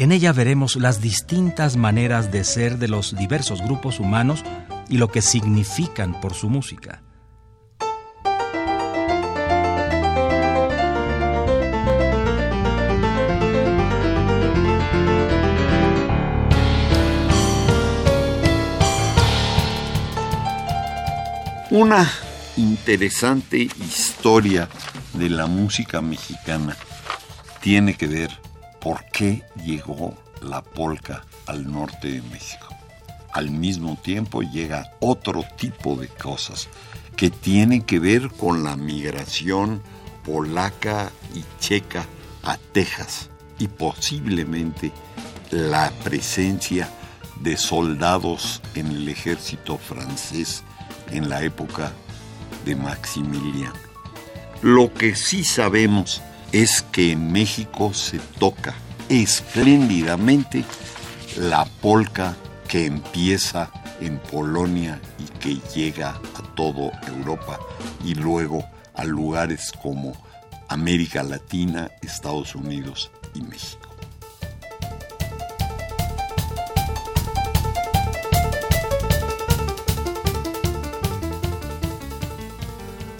En ella veremos las distintas maneras de ser de los diversos grupos humanos y lo que significan por su música. Una interesante historia de la música mexicana tiene que ver por qué llegó la polca al norte de México. Al mismo tiempo llega otro tipo de cosas que tienen que ver con la migración polaca y checa a Texas y posiblemente la presencia de soldados en el ejército francés en la época de Maximiliano. Lo que sí sabemos es que en México se toca espléndidamente la polca que empieza en Polonia y que llega a toda Europa y luego a lugares como América Latina, Estados Unidos y México.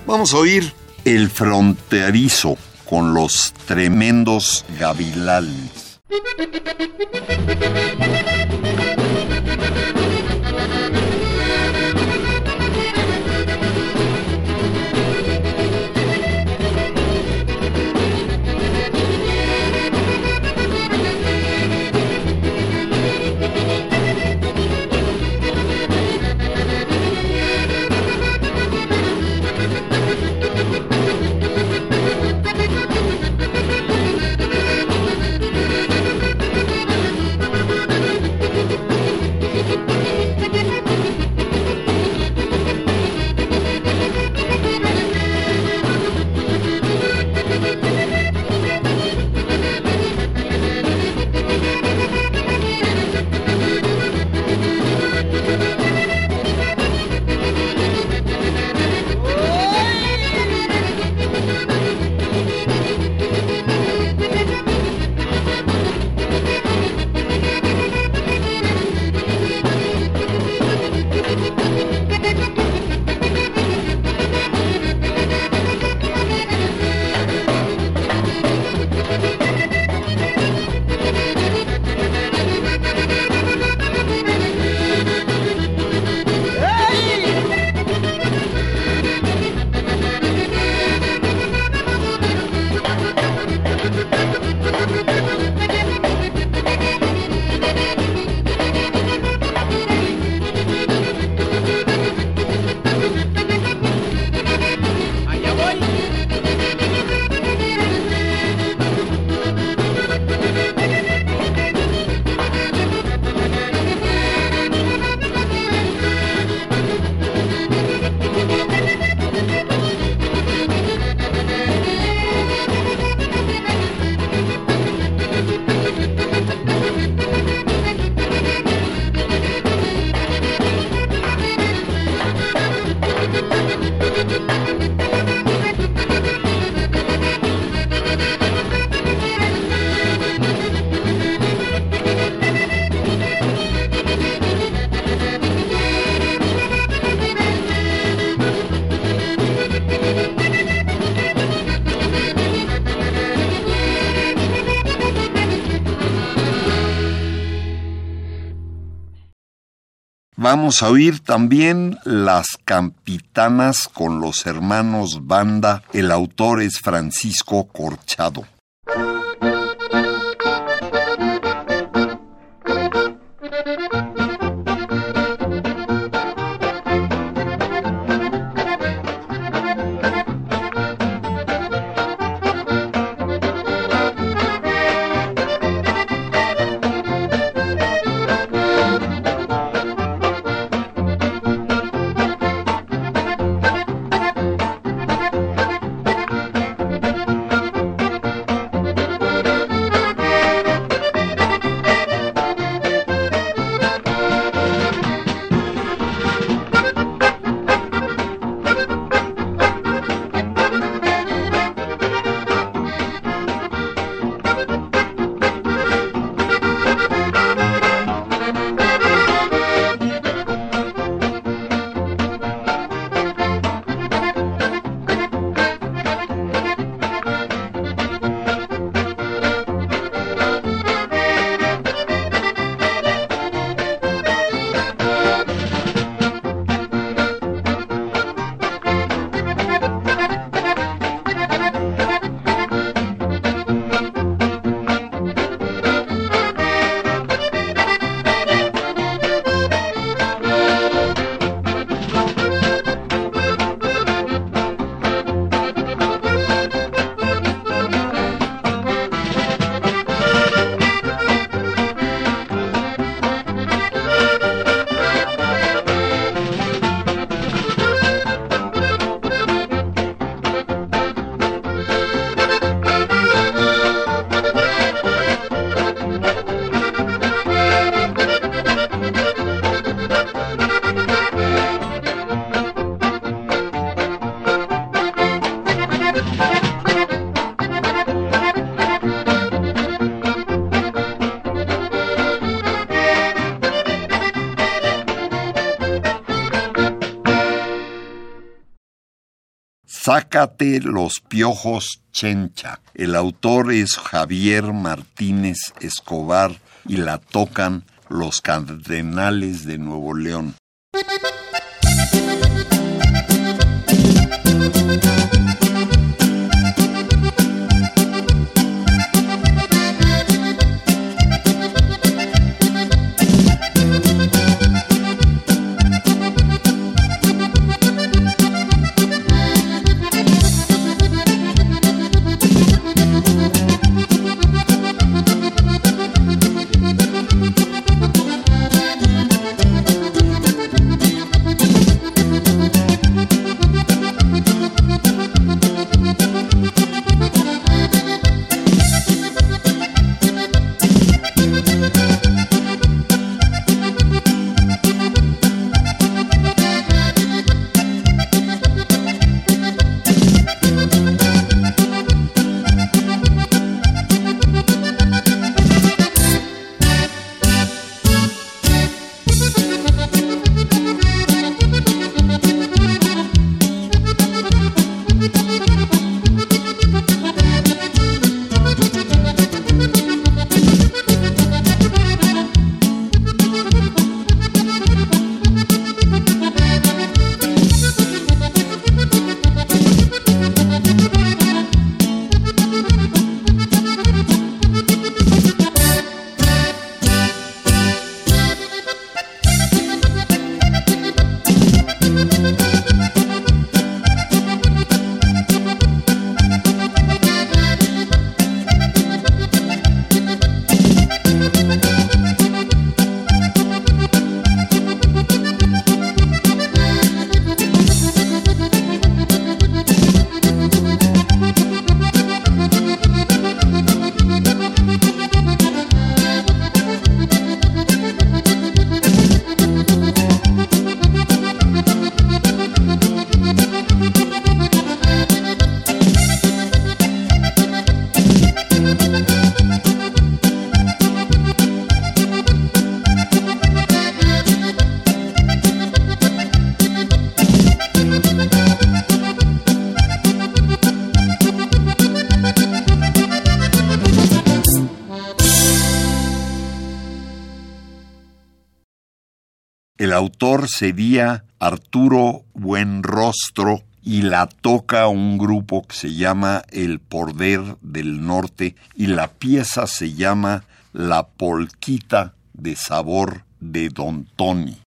Vamos a oír El Fronterizo con los tremendos gavilanes. Vamos a oír también Las Campitanas con los hermanos Banda. El autor es Francisco Corchado. Sácate los piojos chencha. El autor es Javier Martínez Escobar y la tocan los Cardenales de Nuevo León. El autor sería Arturo Buenrostro y la toca un grupo que se llama El Poder del Norte y la pieza se llama La Polquita de Sabor de Don Tony.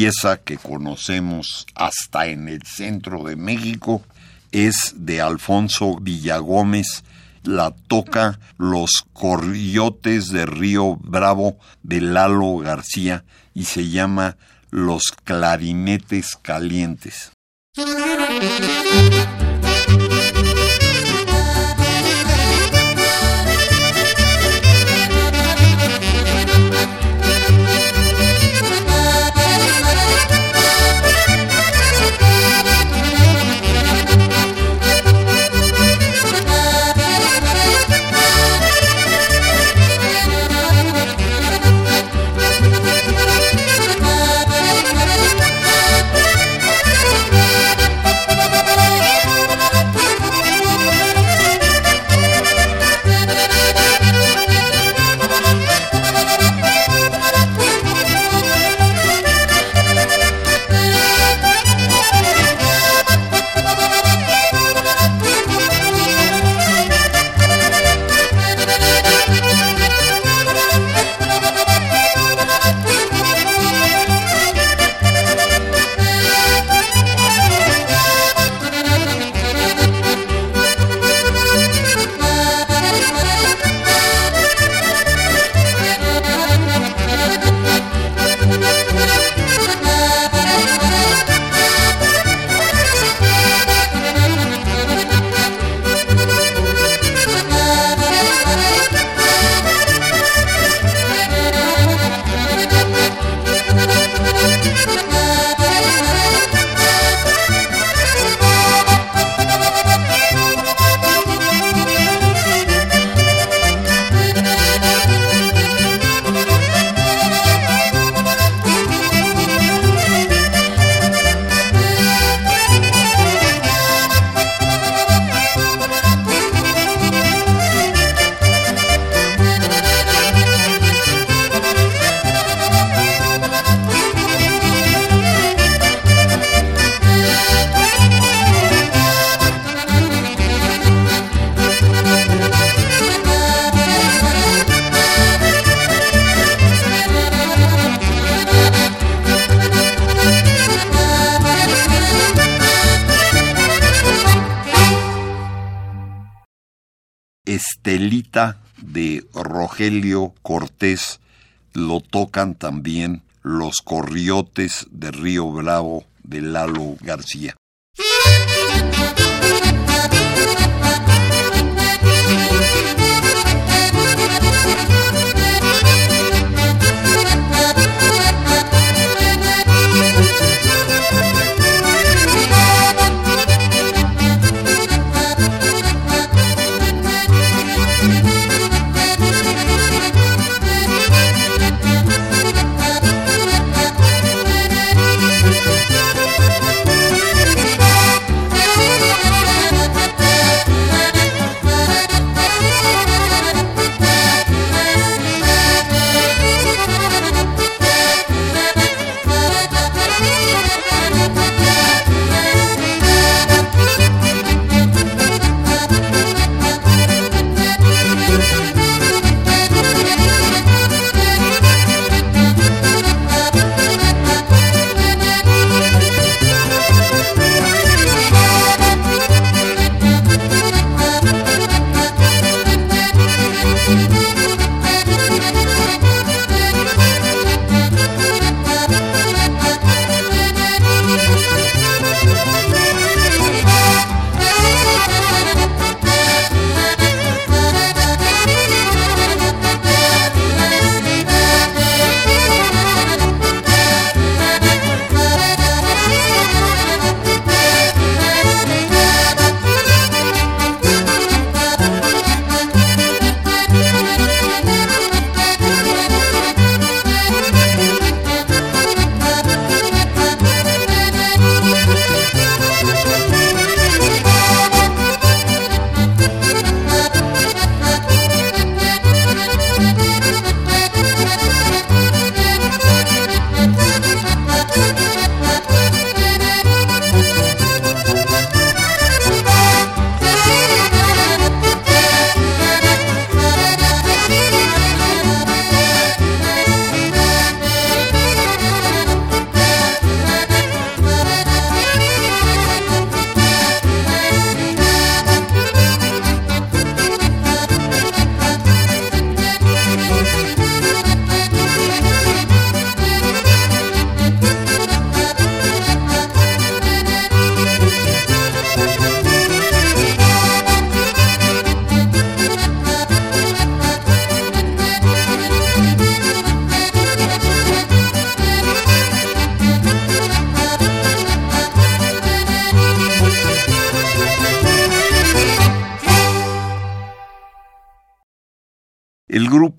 Pieza que conocemos hasta en el centro de México es de Alfonso Villagómez, la toca Los Corriotes de Río Bravo de Lalo García y se llama Los Clarinetes Calientes. De Rogelio Cortés lo tocan también los corriotes de Río Bravo de Lalo García.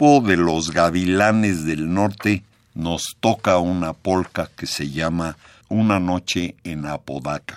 De los Gavilanes del Norte nos toca una polca que se llama Una noche en Apodaca.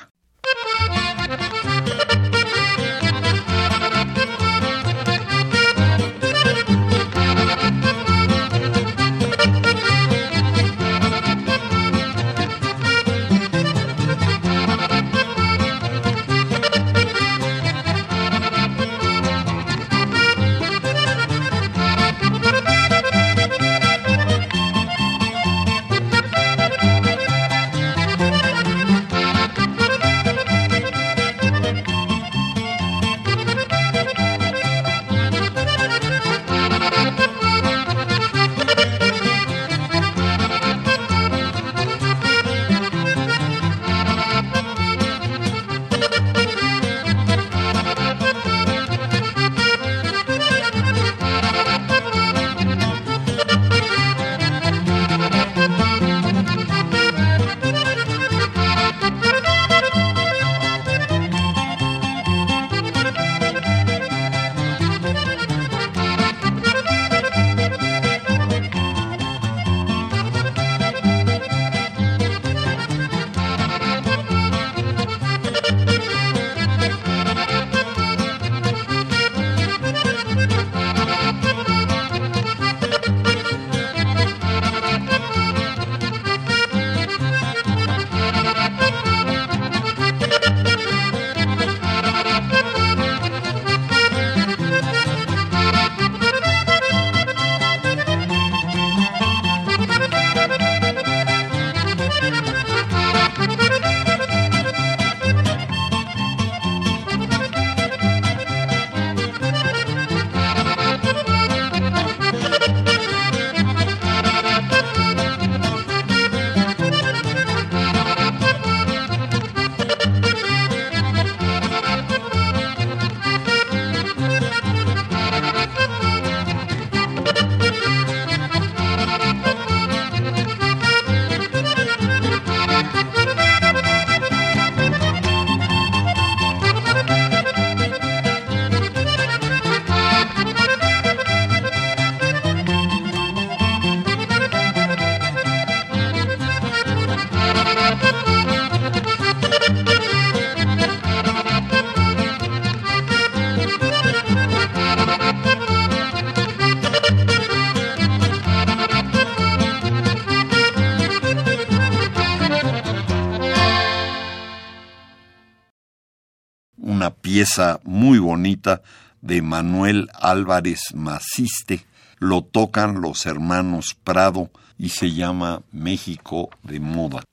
Pieza muy bonita de Manuel Álvarez Maciste. Lo tocan los hermanos Prado y se llama México de Moda.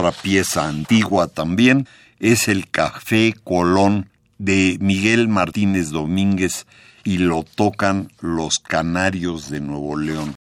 Otra pieza antigua también, es el Café Colón de Miguel Martínez Domínguez y lo tocan los Canarios de Nuevo León.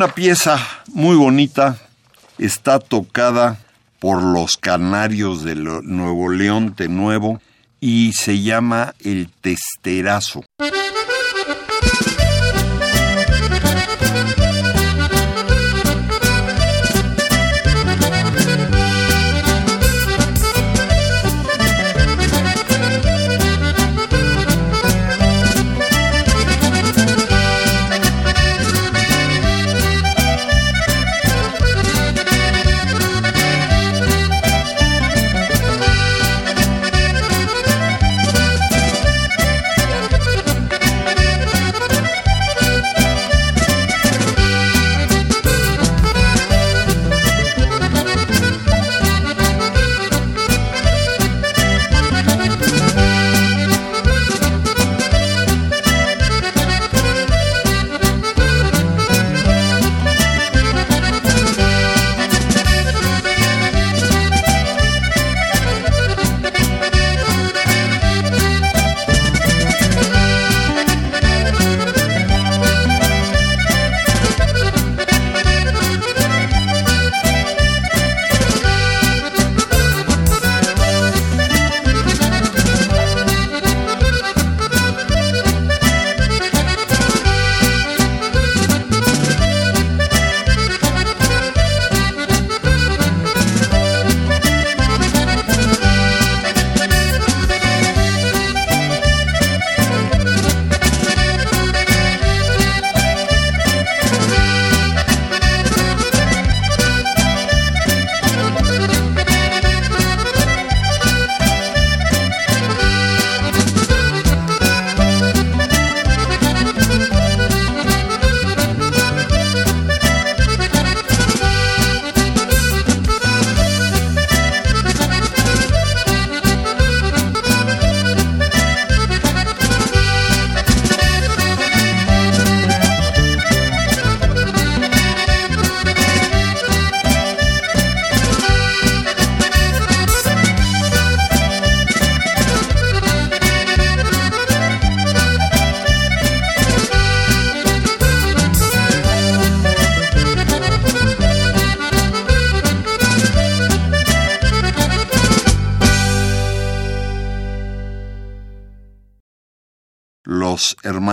Una pieza muy bonita está tocada por los canarios de Nuevo León de Nuevo y se llama El Testerazo.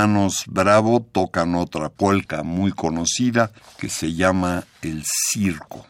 Hermanos Bravo tocan otra polka muy conocida que se llama El Circo.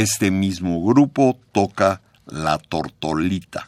Este mismo grupo toca la tortolita.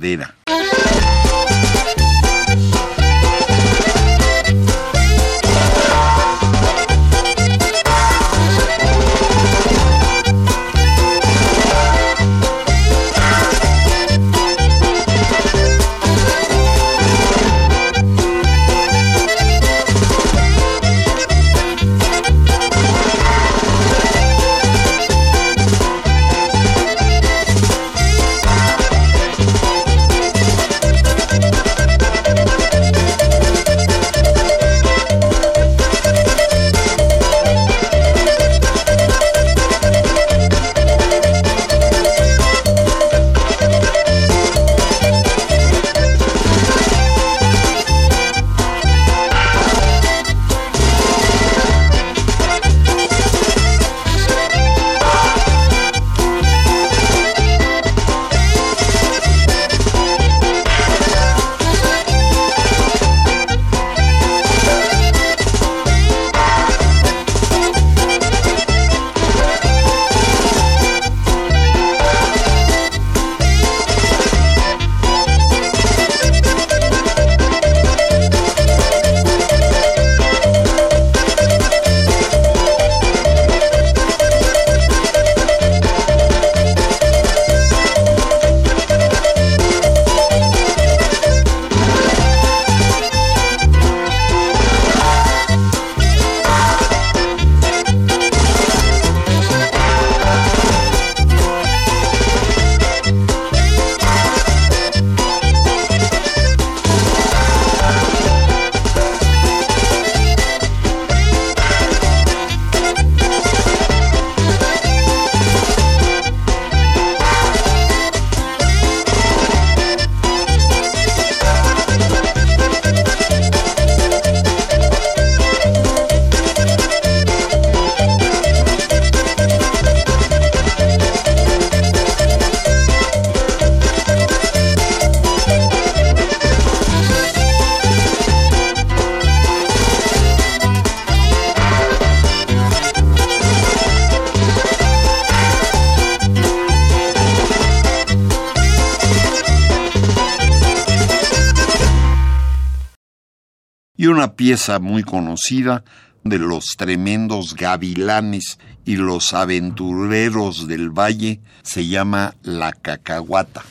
Enredadera. Una pieza muy conocida de los tremendos gavilanes y los aventureros del valle se llama La Cacahuata.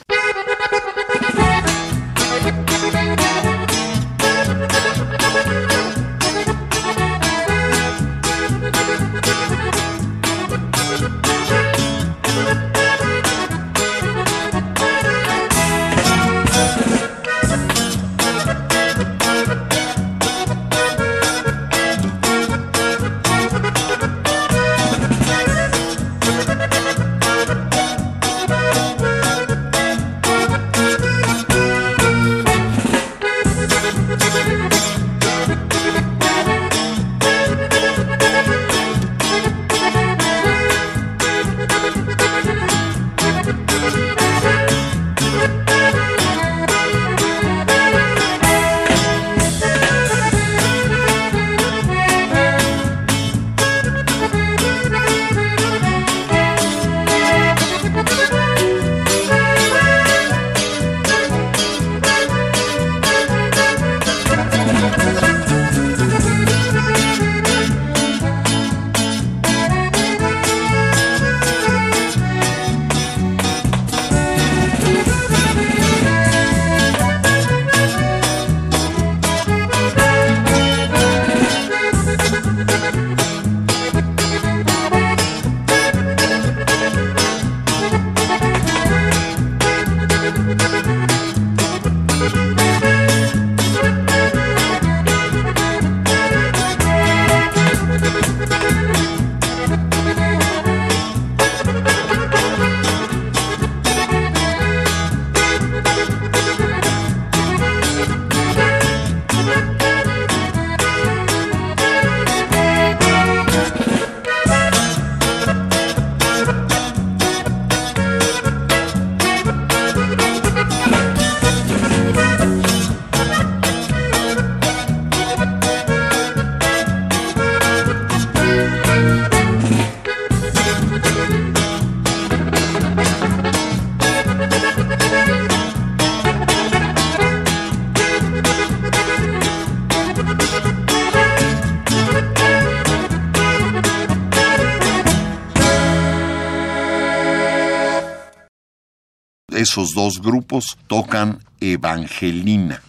Esos dos grupos tocan Evangelina.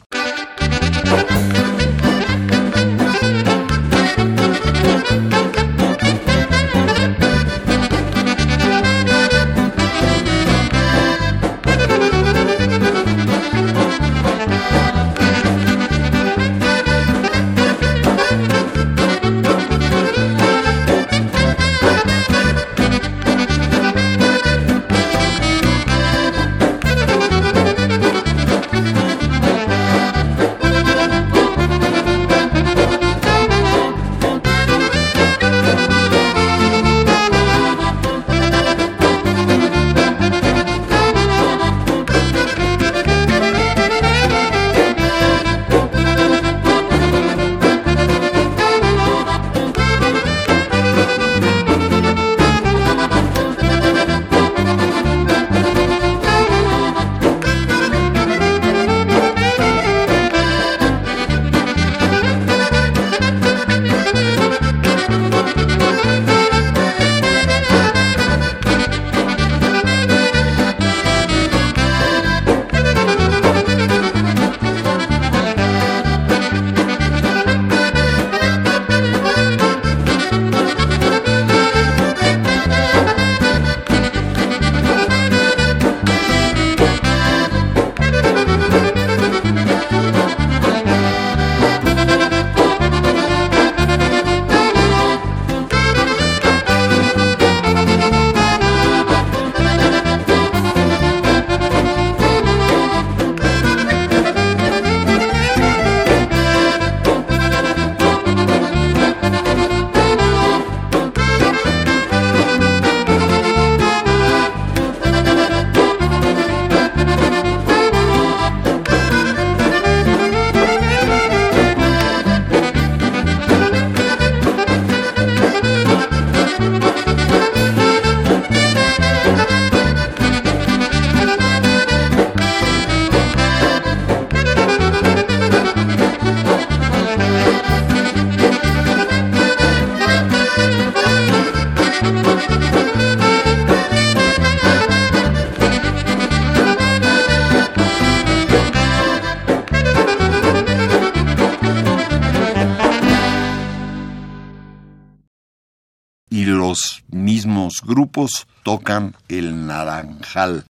Grupos tocan el naranjal.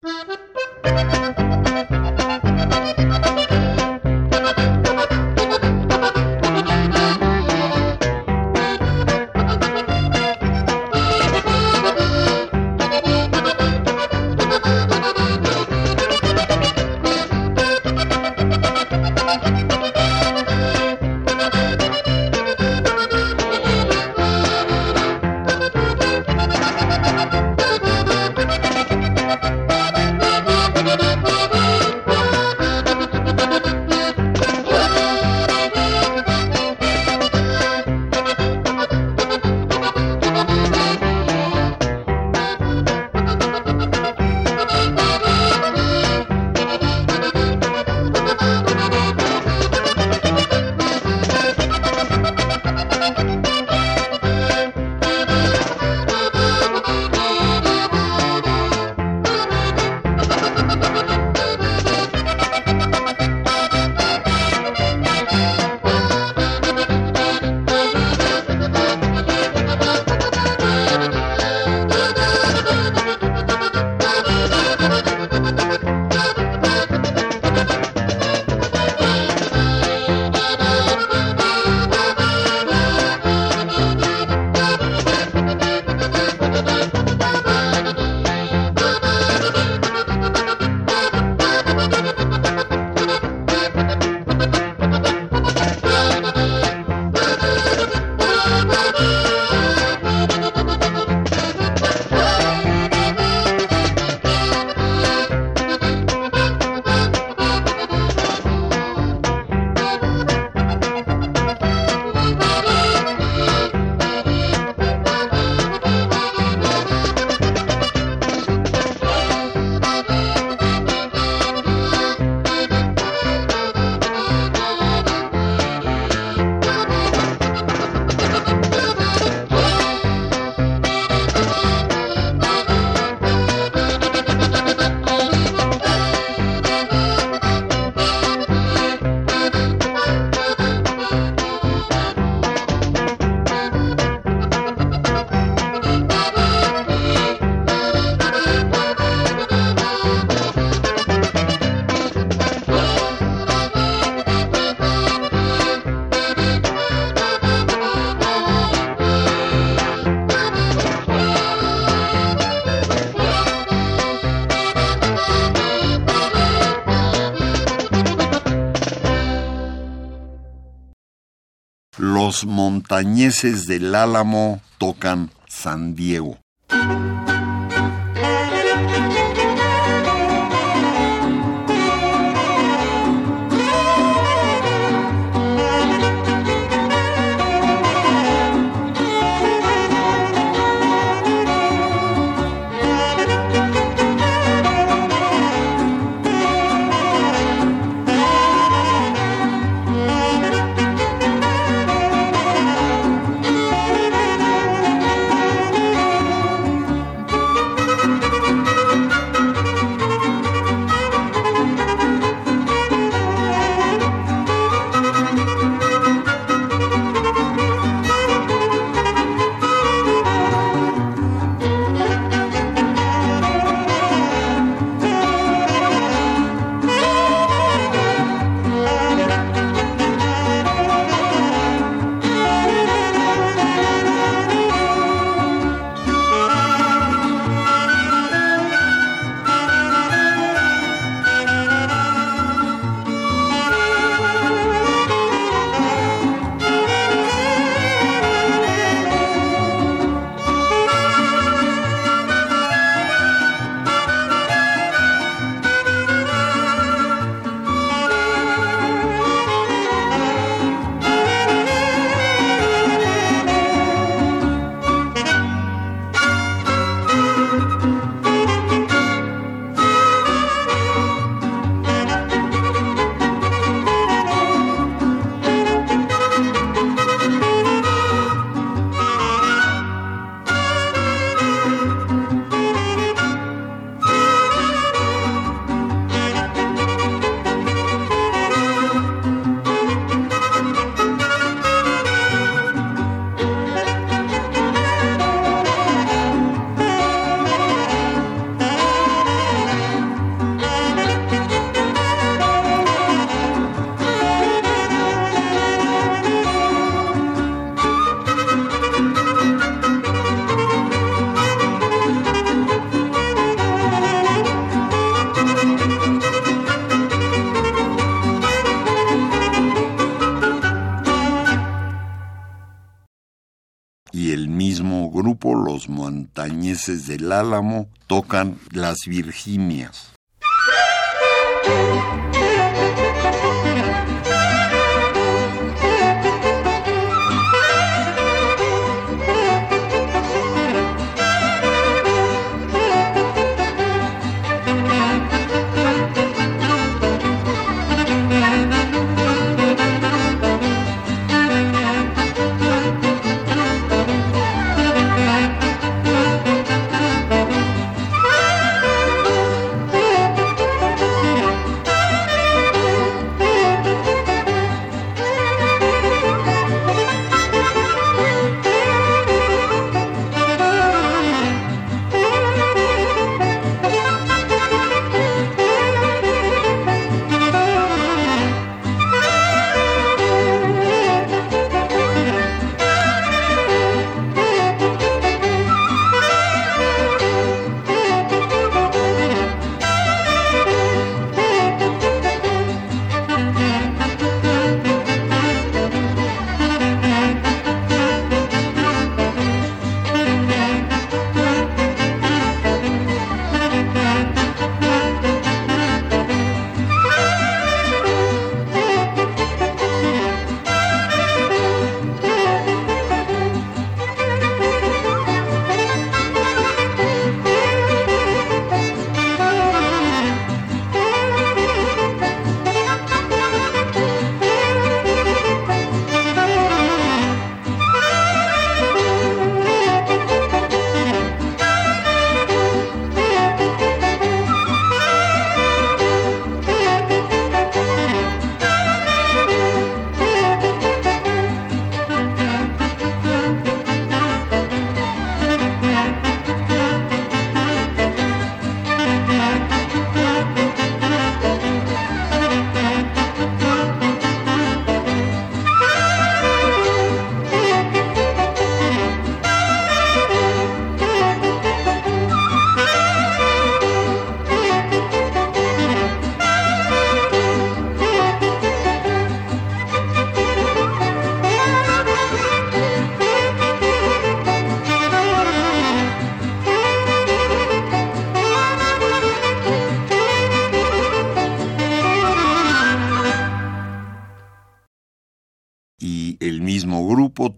Los montañeses del Álamo tocan San Diego. Montañeses del Álamo tocan las Virginias.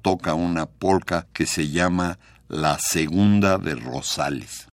Toca una polka que se llama La Segunda de Rosales.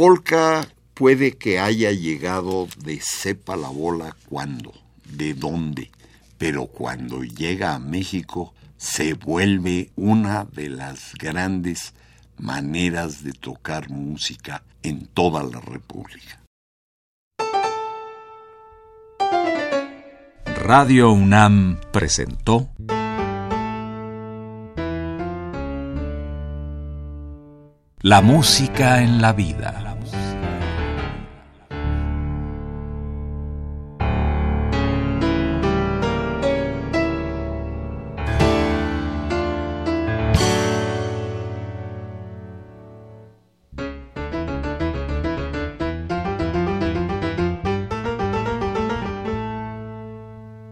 Polca puede que haya llegado de sepa la bola cuándo, de dónde, pero cuando llega a México se vuelve una de las grandes maneras de tocar música en toda la República. Radio UNAM presentó La música en la vida.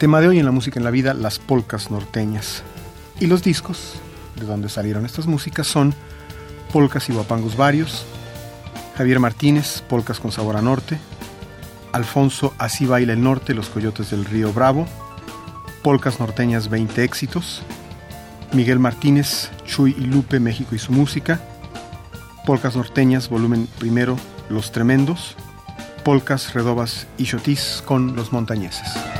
tema de hoy en la música en la vida, las polcas norteñas. Y los discos de donde salieron estas músicas son Polcas y Guapangos Varios, Javier Martínez, Polcas con Sabor a Norte, Alfonso Así Baila el Norte, Los Coyotes del Río Bravo, Polcas Norteñas 20 éxitos, Miguel Martínez, Chuy y Lupe, México y su música, Polcas Norteñas, volumen primero, Los Tremendos, Polcas, Redobas y Chotis con Los Montañeses.